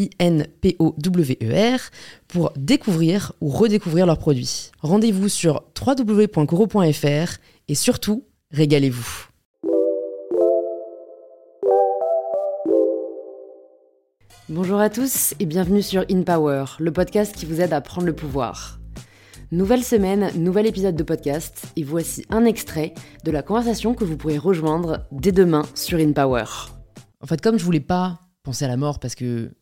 I-N-P-O-W-E-R, pour découvrir ou redécouvrir leurs produits. Rendez-vous sur www.coro.fr et surtout, régalez-vous. Bonjour à tous et bienvenue sur In Power, le podcast qui vous aide à prendre le pouvoir. Nouvelle semaine, nouvel épisode de podcast et voici un extrait de la conversation que vous pourrez rejoindre dès demain sur In Power. En fait, comme je voulais pas penser à la mort parce que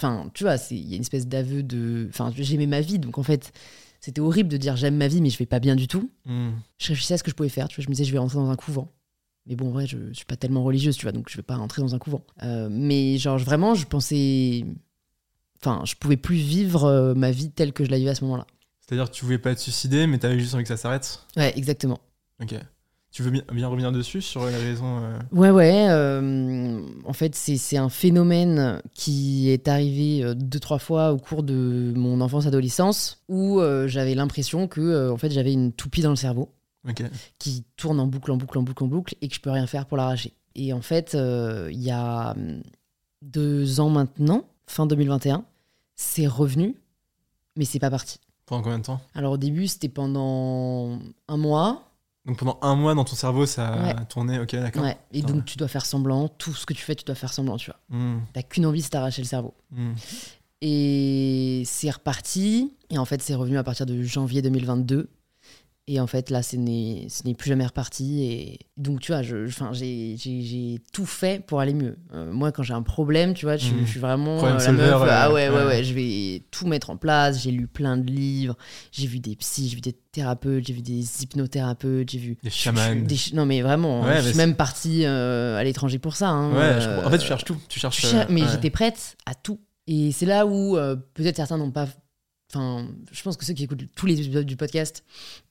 Enfin, tu vois, il y a une espèce d'aveu de. Enfin, j'aimais ma vie, donc en fait, c'était horrible de dire j'aime ma vie, mais je vais pas bien du tout. Hmm. Je réfléchissais à ce que je pouvais faire. Tu vois, je me disais, je vais rentrer dans un couvent. Mais bon, en vrai, je, suis pas tellement religieuse, tu vois, donc je vais pas rentrer dans un couvent. Euh, mais genre, vraiment, je pensais. Enfin, je pouvais plus vivre euh, ma vie telle que je la vivais à ce moment-là. C'est-à-dire que tu voulais pas te suicider, mais t'avais juste envie que ça s'arrête? Ouais, exactement. Ok. Tu veux bien, revenir dessus sur les raisons euh Ouais, ouais. Euh, en fait, c'est un phénomène qui est arrivé euh, deux, trois fois au cours de mon enfance-adolescence où j'avais l'impression que en fait, j'avais une toupie dans le cerveau qui tourne en boucle, en boucle, en boucle, en boucle et que je peux rien faire pour l'arracher. Et en fait, il y a hum, deux ans maintenant, fin 2021, c'est revenu, mais c'est pas parti. Pendant combien de temps? Alors au début, c'était pendant un mois. Donc pendant un mois dans ton cerveau, ça a tourné, ok, d'accord. Ouais. Et donc tu dois faire semblant, tout ce que tu fais, tu dois faire semblant, tu vois. Hmm. T'as qu'une envie, c'est d'arracher le cerveau. Hmm. Et c'est reparti. Et en fait, c'est revenu à partir de janvier 2022. Et en fait, là, ce n'est plus jamais reparti. Et donc, tu vois, j'ai tout fait pour aller mieux. Euh, moi, quand j'ai un problème, tu vois, je, mhm. suis vraiment euh, la meuf. ah ouais, ouais, ouais, je vais tout mettre en place. J'ai lu plein de livres. J'ai vu des psys, j'ai vu des thérapeutes, j'ai vu des hypnothérapeutes, j'ai vu. Des chamans. non, mais vraiment, je suis même partie euh, à l'étranger pour ça. Hein, ouais, en fait, tu cherches tout. Tu cherches, mais j'étais prête à tout. Et c'est là où peut-être certains n'ont pas Enfin, je pense que ceux qui écoutent tous les épisodes du podcast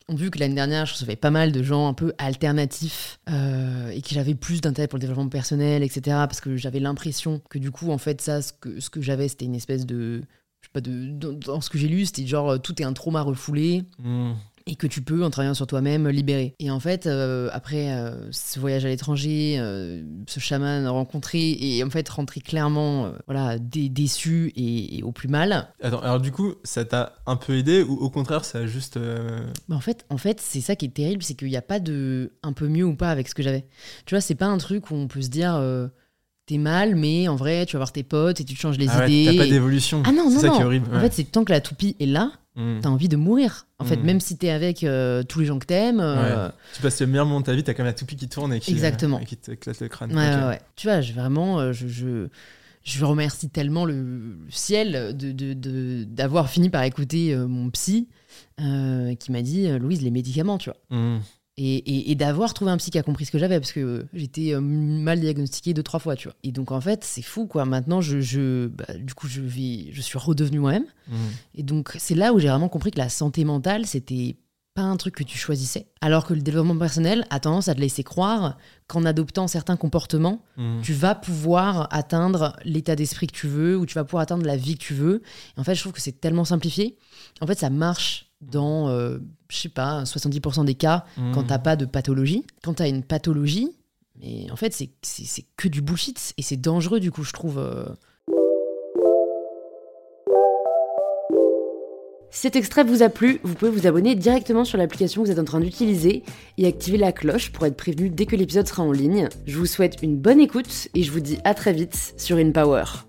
ont vu que l'année dernière, je recevais pas mal de gens un peu alternatifs euh, et que j'avais plus d'intérêt pour le développement personnel, etc. Parce que j'avais l'impression que du coup, en fait, ça, ce que, j'avais, c'était une espèce de. Je sais pas, de, dans, ce que j'ai lu, c'était genre tout est un trauma refoulé. Mmh et que tu peux, en travaillant sur toi-même, libérer. Et en fait, euh, après euh, ce voyage à l'étranger, euh, ce chaman rencontré, et en fait rentrer clairement voilà, déçu et, au plus mal. Attends, alors du coup, ça t'a un peu aidé ou au contraire, ça a juste... Bah, en fait, en fait c'est ça qui est terrible, c'est qu'il n'y a pas de un peu mieux ou pas avec ce que j'avais. Tu vois, c'est pas un truc où on peut se dire t'es mal, mais en vrai, tu vas voir tes potes et tu te changes les ah idées. T'as pas d'évolution. Ah non, non, ça qui est horrible. En fait, c'est tant que la toupie est là, Mm. T'as envie de mourir. En fait, mm. même si t'es avec euh, tous les gens que t'aimes. Euh, tu passes le meilleur moment de ta vie, t'as quand même la toupie qui tourne et qui, Exactement. Euh, qui t'éclate le crâne. Ouais, Tu vois, je, vraiment, je, je, je, remercie tellement le, ciel d'avoir de, de, fini par écouter mon psy qui m'a dit Louise, les médicaments, tu vois. Mm et, d'avoir trouvé un psy qui a compris ce que j'avais parce que j'étais euh, mal diagnostiquée deux trois fois tu vois. Et donc en fait c'est fou quoi. Maintenant je, bah, du coup je vis je suis redevenue moi-même. Mmh. et donc c'est là où j'ai vraiment compris que la santé mentale c'était pas un truc que tu choisissais. Alors que le développement personnel a tendance à te laisser croire qu'en adoptant certains comportements mmh. tu vas pouvoir atteindre l'état d'esprit que tu veux ou tu vas pouvoir atteindre la vie que tu veux. Et en fait je trouve que c'est tellement simplifié. En fait ça marche dans, euh, je sais pas, 70% des cas quand quand mmh. t'as pas de pathologie. Quand tu as une pathologie, mais en fait, c'est que du bullshit et c'est dangereux, du coup, je trouve. Euh. Si cet extrait vous a plu, vous pouvez vous abonner directement sur l'application que vous êtes en train d'utiliser et activer la cloche pour être prévenu dès que l'épisode sera en ligne. Je vous souhaite une bonne écoute et je vous dis à très vite sur InPower.